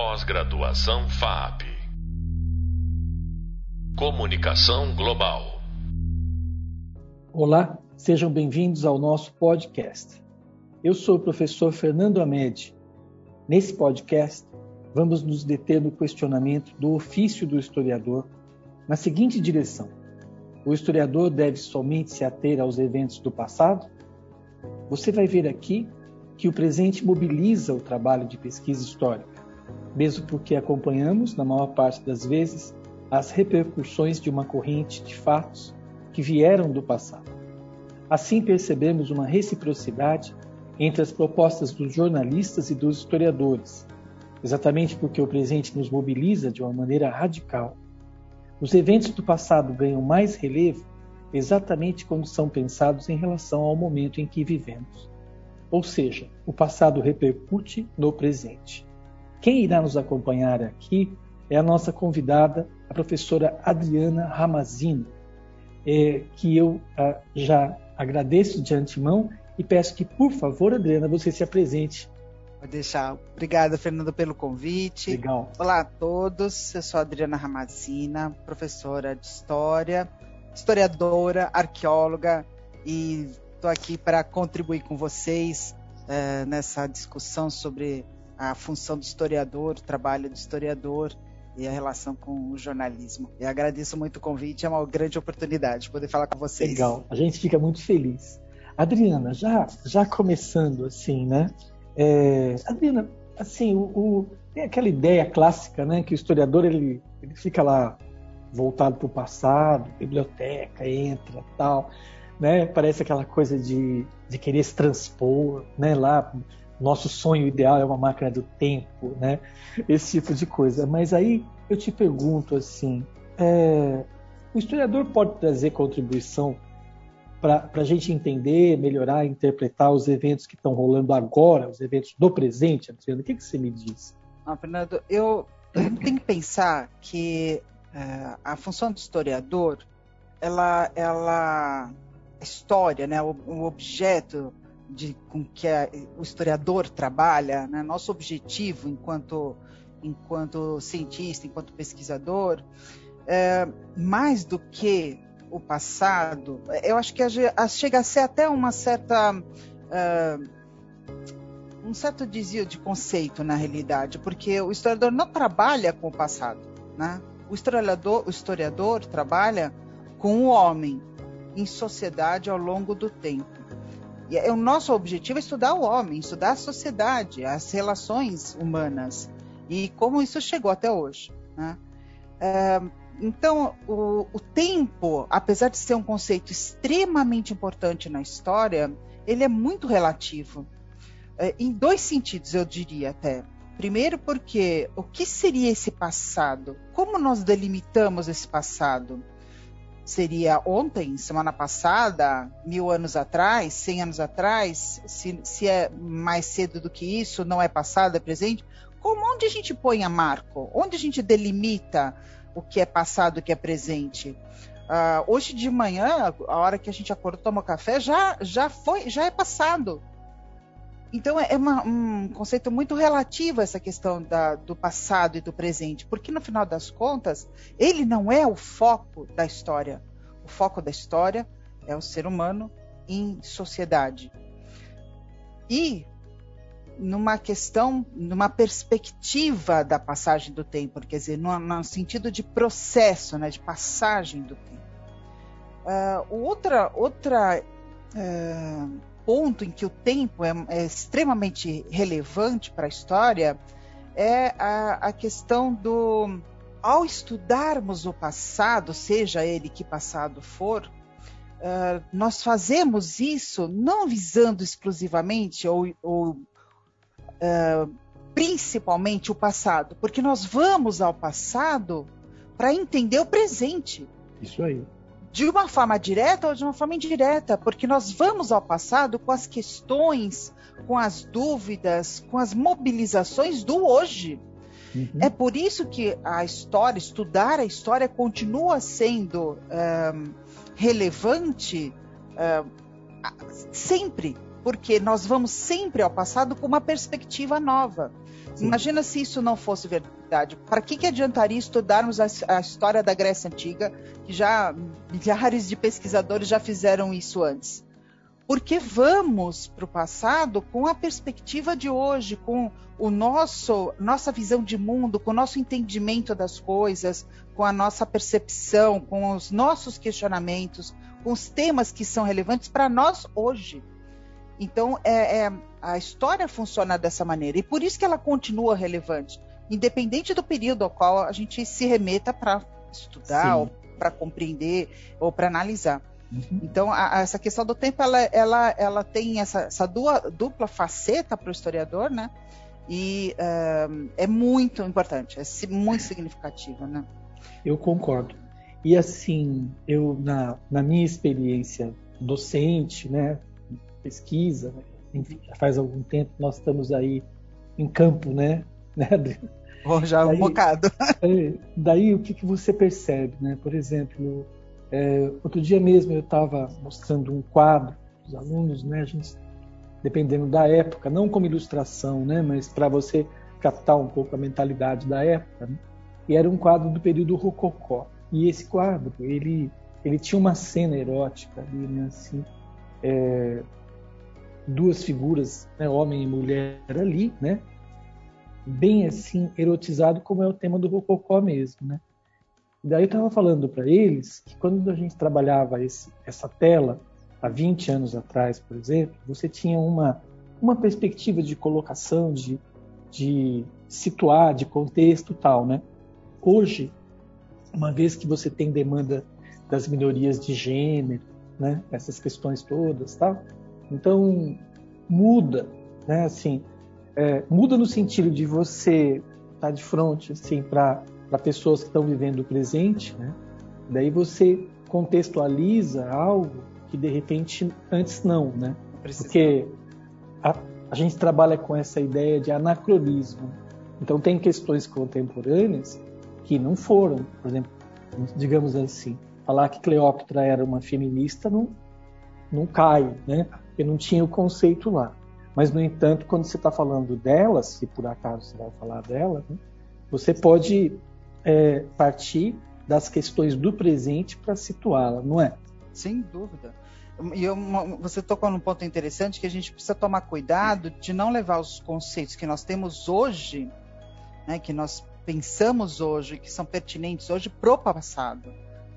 Pós-graduação FAP. Comunicação Global. Olá, sejam bem-vindos ao nosso podcast. Eu sou o professor Fernando Amed. Nesse podcast, vamos nos deter no questionamento do ofício do historiador na seguinte direção: o historiador deve somente se ater aos eventos do passado? Você vai ver aqui que o presente mobiliza o trabalho de pesquisa histórica, mesmo porque acompanhamos, na maior parte das vezes, as repercussões de uma corrente de fatos que vieram do passado. Assim percebemos uma reciprocidade entre as propostas dos jornalistas e dos historiadores, exatamente porque o presente nos mobiliza de uma maneira radical. Os eventos do passado ganham mais relevo exatamente quando são pensados em relação ao momento em que vivemos. Ou seja, o passado repercute no presente. Quem irá nos acompanhar aqui é a nossa convidada, a professora Adriana Ramazino, é, que eu ah, já agradeço de antemão e peço que, por favor, Adriana, você se apresente. Vou deixar. Obrigada, Fernando, pelo convite. Legal. Olá a todos. Eu sou a Adriana Ramazina, professora de História, historiadora, arqueóloga e estou aqui para contribuir com vocês é, nessa discussão sobre a função do historiador, o trabalho do historiador e a relação com o jornalismo. E agradeço muito o convite, é uma grande oportunidade poder falar com vocês. Legal, a gente fica muito feliz. Adriana, já, já começando assim, né? É, Adriana, assim, o, o, tem aquela ideia clássica, né, que o historiador ele, ele fica lá voltado para o passado, biblioteca, entra, tal, né? Parece aquela coisa de, de querer se transpor, né? Lá nosso sonho ideal é uma máquina do tempo, né? Esse tipo de coisa. Mas aí eu te pergunto assim, é, o historiador pode trazer contribuição para a gente entender, melhorar, interpretar os eventos que estão rolando agora, os eventos do presente? O que, que você me diz? Ah, Fernando, eu, eu tenho que pensar que é, a função do historiador, ela, ela história, né, o, o objeto de com que a, o historiador trabalha, né? nosso objetivo enquanto enquanto cientista, enquanto pesquisador, é, mais do que o passado, eu acho que chega a ser até uma certa é, um certo desvio de conceito na realidade, porque o historiador não trabalha com o passado, né? O historiador, o historiador trabalha com o homem em sociedade ao longo do tempo. E é, o nosso objetivo é estudar o homem, estudar a sociedade, as relações humanas e como isso chegou até hoje. Né? É, então, o, o, tempo, apesar de ser um conceito extremamente importante na história, ele é muito relativo. É, em dois sentidos, eu diria até. Primeiro, porque o que seria esse passado? Como nós delimitamos esse passado? Seria ontem, semana passada, mil anos atrás, cem anos atrás, se, se é mais cedo do que isso, não é passado, é presente, como onde a gente põe a marco? Onde a gente delimita o que é passado e o que é presente? Uh, hoje de manhã, a hora que a gente acordou, tomou café, já, já foi, já é passado. Então é uma, um conceito muito relativo essa questão da, do passado e do presente, porque no final das contas ele não é o foco da história. O foco da história é o ser humano em sociedade. E numa questão, numa perspectiva da passagem do tempo, quer dizer, no, no sentido de processo, né, de passagem do tempo. Uh, outra outra uh, ponto em que o tempo é, é extremamente relevante para a história é a, a questão do. Ao estudarmos o passado, seja ele que passado for, uh, nós fazemos isso não visando exclusivamente ou, ou uh, principalmente o passado, porque nós vamos ao passado para entender o presente. Isso aí de uma forma direta ou de uma forma indireta, porque nós vamos ao passado com as questões, com as dúvidas, com as mobilizações do hoje. Uhum. É por isso que a história, estudar a história, continua sendo um, relevante um, sempre, porque nós vamos sempre ao passado com uma perspectiva nova. Sim. Imagina se isso não fosse verdade. Para que, que adiantaria estudarmos a, a, história da Grécia Antiga, que já milhares de pesquisadores já fizeram isso antes? Porque vamos para o passado com a perspectiva de hoje, com o nosso nossa visão de mundo, com o nosso entendimento das coisas, com a nossa percepção, com os nossos questionamentos, com os temas que são relevantes para nós hoje. Então, é, é, a história funciona dessa maneira. E por isso que ela continua relevante, independente do período ao qual a gente se remeta para estudar, ou para compreender, ou para analisar. Uhum. Então, a, a, essa questão do tempo, ela, ela, ela tem essa, essa dua, dupla faceta para o historiador, né? E uh, é muito importante, é muito significativa, né? Eu concordo. E assim, eu na, na minha experiência docente, né, pesquisa, enfim, já faz algum tempo nós estamos aí em campo, né? né oh, já daí, um bocado. É, daí o que, que você percebe, né? Por exemplo, é, outro dia mesmo eu estava mostrando um quadro os alunos, né? A gente, dependendo da época, não como ilustração, né? Mas para você captar um pouco a mentalidade da época. Né? E era um quadro do período rococó. E esse quadro, ele ele tinha uma cena erótica ali, né? Assim, é, duas figuras, né, homem e mulher ali, né? Bem assim erotizado como é o tema do Rococó mesmo, né? daí eu estava falando para eles que quando a gente trabalhava esse, essa tela há 20 anos atrás, por exemplo, você tinha uma uma perspectiva de colocação, de, de situar, de contexto tal, né? Hoje, uma vez que você tem demanda das minorias de gênero, né? Essas questões todas, tal. Então, muda, né? Assim, é, muda no sentido de você estar tá de frente, assim, para pessoas que estão vivendo o presente, né? Daí você contextualiza algo que de repente antes não, né? Porque a, a gente trabalha com essa ideia de anacronismo. Então tem questões contemporâneas que não foram, por exemplo, digamos assim, falar que Cleópatra era uma feminista não, não cai, né? Porque não tinha o conceito lá. Mas, no entanto, quando você está falando dela, se por acaso você vai falar dela, né, você pode é, partir das questões do presente para situá-la, não é? Sem dúvida. E eu, você tocou num ponto interessante que a gente precisa tomar cuidado de não levar os conceitos que nós temos hoje, né, que nós pensamos hoje, que são pertinentes hoje, pro passado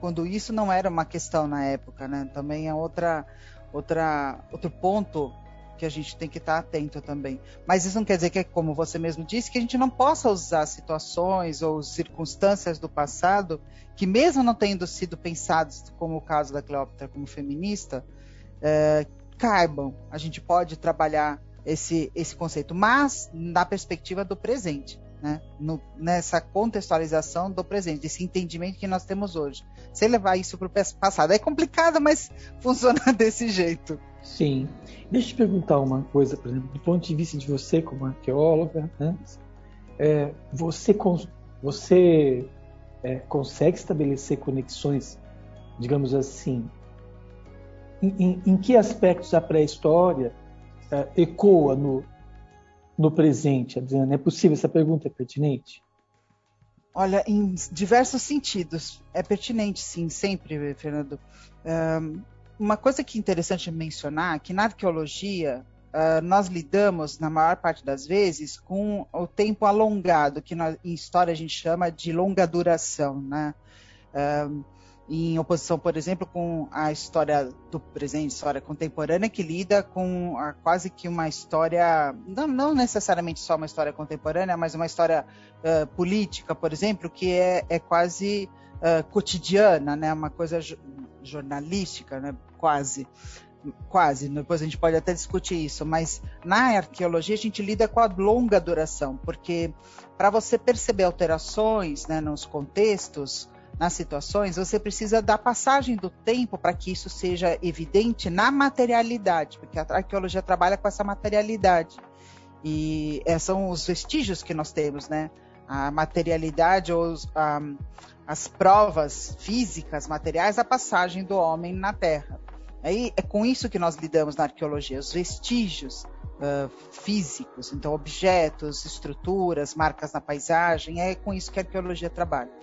quando isso não era uma questão na época, né? Também é outra, outra, outro ponto que a gente tem que estar atento também. Mas isso não quer dizer que, como você mesmo disse, que a gente não possa usar situações ou circunstâncias do passado que, mesmo não tendo sido pensados, como o caso da Cleópatra como feminista, é, caibam. A gente pode trabalhar esse, esse conceito, mas na perspectiva do presente né? No, nessa contextualização do presente, desse entendimento que nós temos hoje. Sem levar isso para o passado. É complicado, mas funciona desse jeito. Sim. Deixa eu te perguntar uma coisa, por exemplo, do ponto de vista de você como arqueóloga, né? é, você, você é, consegue estabelecer conexões, digamos assim, em, em, em que aspectos a pré-história é, ecoa no, no presente, Adriana? É possível? Essa pergunta é pertinente? Olha, em diversos sentidos. É pertinente, sim, sempre, Fernando. Um, uma coisa que é interessante mencionar que na arqueologia uh, nós lidamos, na maior parte das vezes, com o tempo alongado, que nós, em história a gente chama de longa duração, né? Um, em oposição, por exemplo, com a história do presente, história contemporânea, que lida com a, quase que uma história, não, não, necessariamente só uma história contemporânea, mas uma história uh, política, por exemplo, que é, é quase uh, cotidiana, né? uma coisa jornalística, né? quase. Quase, depois a gente pode até discutir isso, mas na arqueologia a gente lida com a longa duração, porque para você perceber alterações né, nos contextos, nas situações, você precisa da passagem do tempo para que isso seja evidente na materialidade, porque a arqueologia trabalha com essa materialidade. E é, são os vestígios que nós temos, né? A materialidade ou os, as provas físicas, materiais da passagem do homem na Terra. Aí é com isso que nós lidamos na arqueologia, os vestígios uh, físicos, então objetos, estruturas, marcas na paisagem, é com isso que a arqueologia trabalha.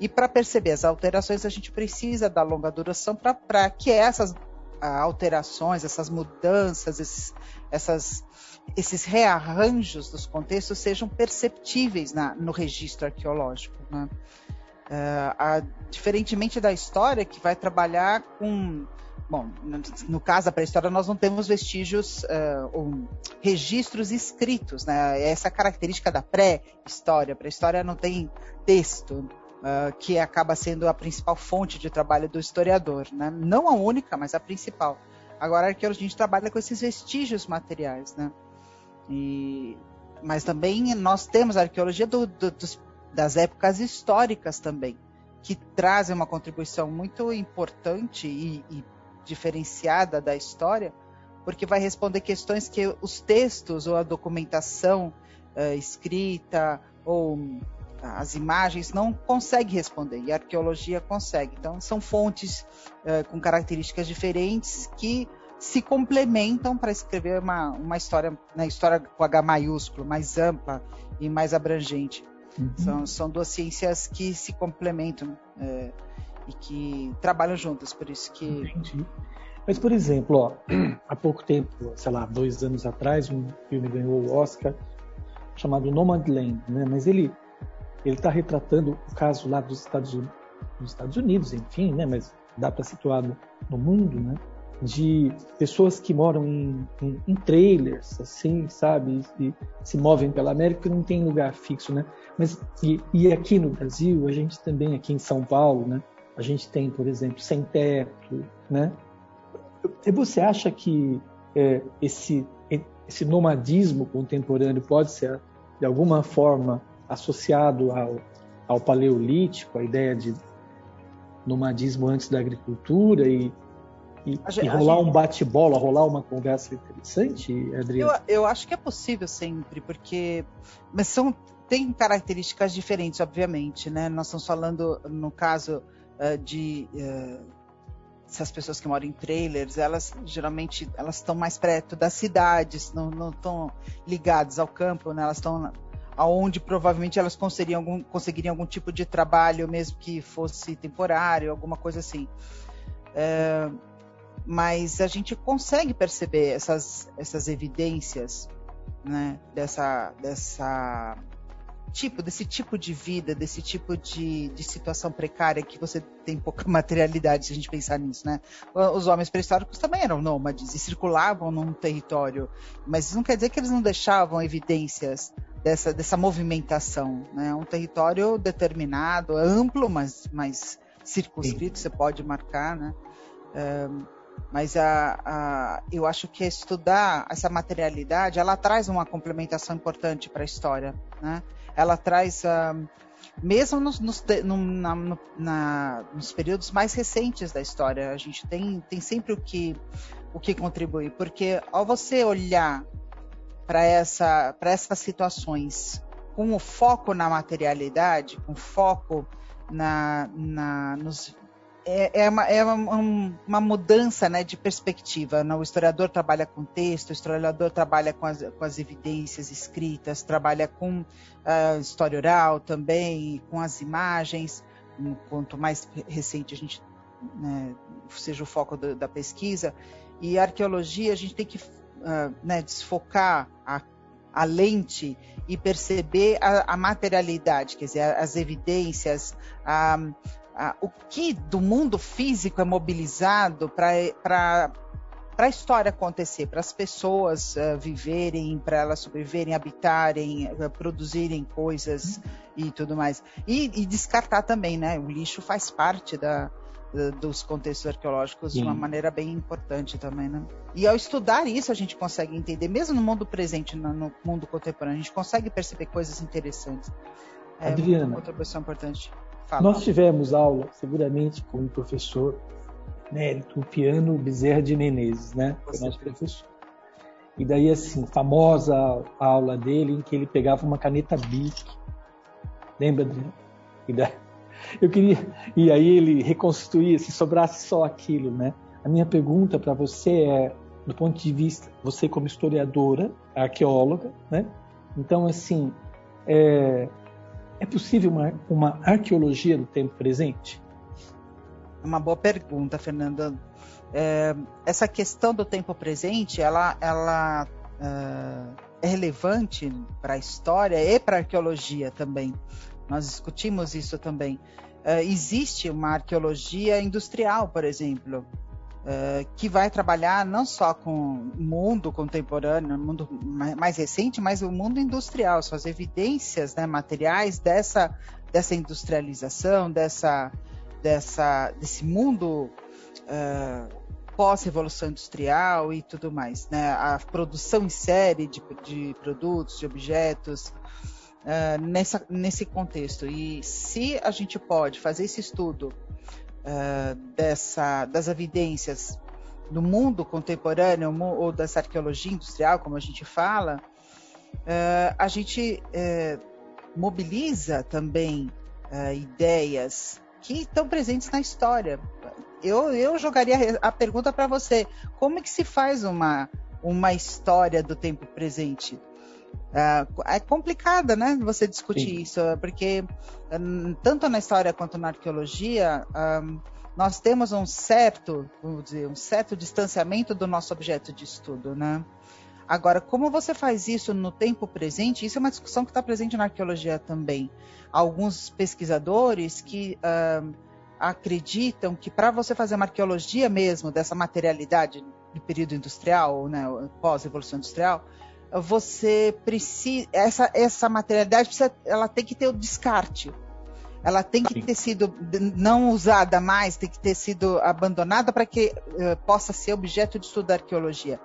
E para perceber as alterações, a gente precisa da longa duração para que essas alterações, essas mudanças, esses, essas, esses rearranjos dos contextos sejam perceptíveis na, no registro arqueológico. Né? Uh, a, diferentemente da história, que vai trabalhar com. Bom, no, caso da pré-história, nós não temos vestígios uh, ou registros escritos, né? Essa característica da pré-história. A pré-história não tem texto, uh, que acaba sendo a principal fonte de trabalho do historiador, né? Não a única, mas a principal. Agora, a arqueologia trabalha com esses vestígios materiais, né? E, mas também nós temos a arqueologia do, do, dos das épocas históricas também, que trazem uma contribuição muito importante e, e diferenciada da história, porque vai responder questões que os textos ou a documentação uh, escrita ou as imagens não conseguem responder e a arqueologia consegue. Então são fontes uh, com características diferentes que se complementam para escrever uma, uma história, na né, história com H maiúsculo, mais ampla e mais abrangente. Uhum. São, são duas ciências que se complementam é, e que trabalham juntas, por isso que. Entendi. Mas, por exemplo, ó, há pouco tempo, sei lá, dois anos atrás, um filme ganhou o Oscar chamado Nomadland, né? Mas ele ele está retratando o caso lá dos Estados, dos Estados Unidos, enfim, né? Mas dá para situar no, no mundo, né? de pessoas que moram em, em, em trailers, assim, sabe, e, e, se movem pela América, não tem lugar fixo, né? Mas e, e, aqui no Brasil, a gente também aqui em São Paulo, né? A gente tem, por exemplo, sem teto, né? E você acha que é, esse esse nomadismo contemporâneo pode ser de alguma forma associado ao, ao paleolítico, a ideia de nomadismo antes da agricultura e e, a, e rolar gente... um bate-bola, rolar uma conversa interessante, Adriano? Eu, eu acho que é possível sempre, porque. Mas são, tem características diferentes, obviamente, né? Nós estamos falando, no caso uh, de. Uh, essas pessoas que moram em trailers, elas geralmente elas estão mais perto das cidades, não estão ligadas ao campo, né? Elas estão aonde provavelmente elas conseguiriam algum, conseguiriam algum tipo de trabalho, mesmo que fosse temporário, alguma coisa assim. É, mas a gente consegue perceber essas, essas evidências né, dessa, dessa tipo, desse tipo de vida, desse tipo de, de situação precária que você tem pouca materialidade se a gente pensar nisso, né? Os homens pré-históricos também eram nômades e circulavam num território, mas isso não quer dizer que eles não deixavam evidências dessa, dessa movimentação, né? Um território determinado, amplo, mas, mas circunscrito, Sim. você pode marcar, né? Um, mas a, a, eu acho que estudar essa materialidade, ela traz uma complementação importante para a história, né? Ela traz, uh, mesmo nos, nos, no, na, no, na, nos, períodos mais recentes da história, a gente tem, tem sempre o que, o que contribuir, porque ao você olhar para essa, essas situações com o foco na materialidade, com foco na, na, nos, é, é, uma, é uma, uma, mudança né, de perspectiva. Né? O historiador trabalha com texto, o historiador trabalha com as, com as evidências escritas, trabalha com uh, história oral também, com as imagens. Quanto mais recente a gente né, seja o foco do, da pesquisa. E arqueologia, a gente tem que uh, né, desfocar a, a lente e perceber a, a, materialidade, quer dizer, as evidências, a, o que do mundo físico é mobilizado para a história acontecer, para as pessoas uh, viverem, para elas sobreviverem, habitarem, uh, produzirem coisas e tudo mais. E, e, descartar também, né? O lixo faz parte da dos contextos arqueológicos Sim. de uma maneira bem importante também, né? E ao estudar isso a gente consegue entender, mesmo no mundo presente, no, mundo contemporâneo, a gente consegue perceber coisas interessantes. É Adriana, uma contribuição importante. Fala. Nós tivemos aula, seguramente, com o professor Mérito Piano Bezerra de Menezes, né? Foi nosso professor. E daí, assim, famosa a aula dele em que ele pegava uma caneta Bic. Lembra, Adriano? E daí, eu queria. E aí ele reconstruía, se sobrasse só aquilo, né? A minha pergunta para você é, do ponto de vista, você como historiadora, arqueóloga, né? Então, assim, é, é possível uma, uma arqueologia do tempo presente? Uma boa pergunta, Fernanda. É, essa questão do tempo presente, ela, ela uh, é relevante para a história e para a arqueologia também. Nós discutimos isso também. Uh, existe uma arqueologia industrial, por exemplo, uh, que vai trabalhar não só com o mundo contemporâneo, o mundo mais recente, mas o mundo industrial, suas evidências né, materiais dessa, dessa industrialização, dessa, dessa, desse mundo uh, pós-revolução industrial e tudo mais, né? A produção em série de, de produtos, de objetos, uh, nessa, nesse contexto. E se a gente pode fazer esse estudo uh, dessa, das evidências do mundo contemporâneo ou dessa arqueologia industrial, como a gente fala, uh, a gente mobiliza também ideias que estão presentes na história eu, eu jogaria a pergunta para você: como é que se faz uma, uma história do tempo presente? Uh, é complicada, né? Você discutir Sim. isso, porque um, tanto na história quanto na arqueologia, um, nós temos um certo, vamos dizer, um certo distanciamento do nosso objeto de estudo, né? Agora, como você faz isso no tempo presente? Isso é uma discussão que está presente na arqueologia também. Alguns pesquisadores que uh, acreditam que para você fazer uma arqueologia mesmo dessa materialidade do período industrial, né, pós-evolução industrial, você precisa essa essa materialidade precisa, ela tem que ter o descarte. Ela tem que ter sido não usada mais, tem que ter sido abandonada para que uh, possa ser objeto de estudo da arqueologia.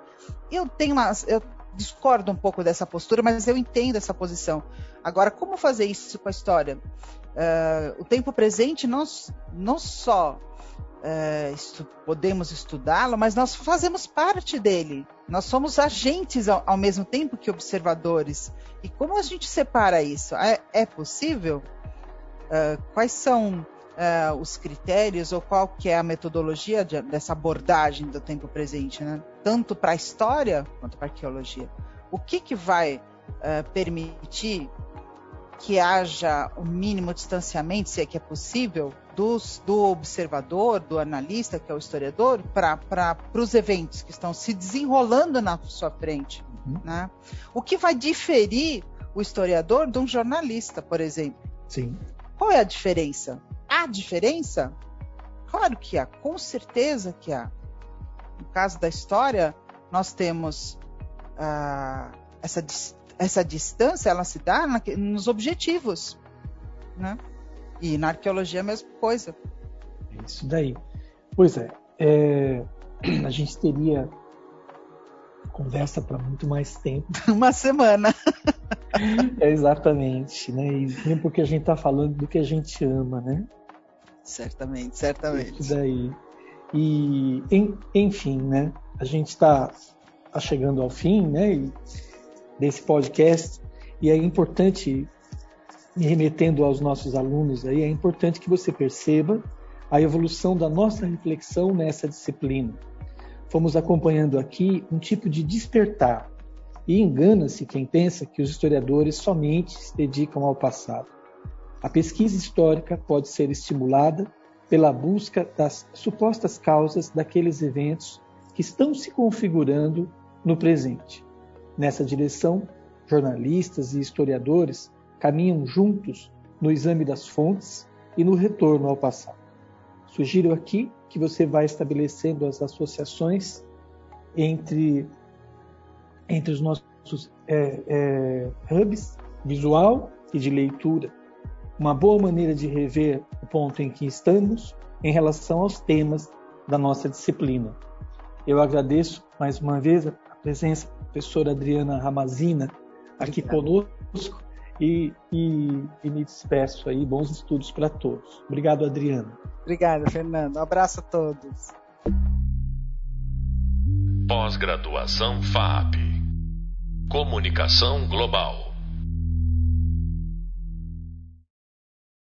Eu tenho uma, eu discordo um pouco dessa postura, mas eu entendo essa posição. Agora, como fazer isso com a história? Uh, o tempo presente não, não só uh, estu podemos estudá-lo, mas nós fazemos parte dele. Nós somos agentes ao, ao, mesmo tempo que observadores. E como a gente separa isso? É, é possível? Uh, quais são os critérios ou qual que é a metodologia de, dessa abordagem do tempo presente, né? tanto para a história quanto para a arqueologia? O que, que vai permitir que haja o mínimo distanciamento, se é que é possível, dos, do observador, do analista, que é o historiador, para os eventos que estão se desenrolando na sua frente. Uhum. Né? O que vai diferir o historiador de um jornalista, por exemplo? Sim. Qual é a diferença? Há diferença? Claro que há, com certeza que há. No caso da história, nós temos ah, essa distância essa distância ela se dá na, nos objetivos, né? E na arqueologia a mesma coisa. Isso daí. Pois é, é a gente teria conversa para muito mais tempo. Uma semana. é exatamente, né? E porque a gente está falando do que a gente ama, né? Certamente, certamente. Isso daí. E, enfim, né? A gente está tá chegando ao fim, né? E desse podcast. E é importante, me remetendo aos nossos alunos aí, é importante que você perceba a evolução da nossa reflexão nessa disciplina. Fomos acompanhando aqui um tipo de despertar. E engana-se quem pensa que os historiadores somente se dedicam ao passado. A pesquisa histórica pode ser estimulada pela busca das supostas causas daqueles eventos que estão se configurando no presente. Nessa direção, jornalistas e historiadores caminham juntos no exame das fontes e no retorno ao passado. Sugiro aqui que você vá estabelecendo as associações entre, entre os nossos é, é, hubs visual e de leitura. Uma boa maneira de rever o ponto em que estamos em relação aos temas da nossa disciplina. Eu agradeço mais uma vez a presença professora Adriana Ramazina aqui conosco e, e, e me despeço aí. Bons estudos para todos. Obrigado, Adriana. Obrigado, Fernando. Um abraço a todos. Pós-graduação FAP Comunicação Global.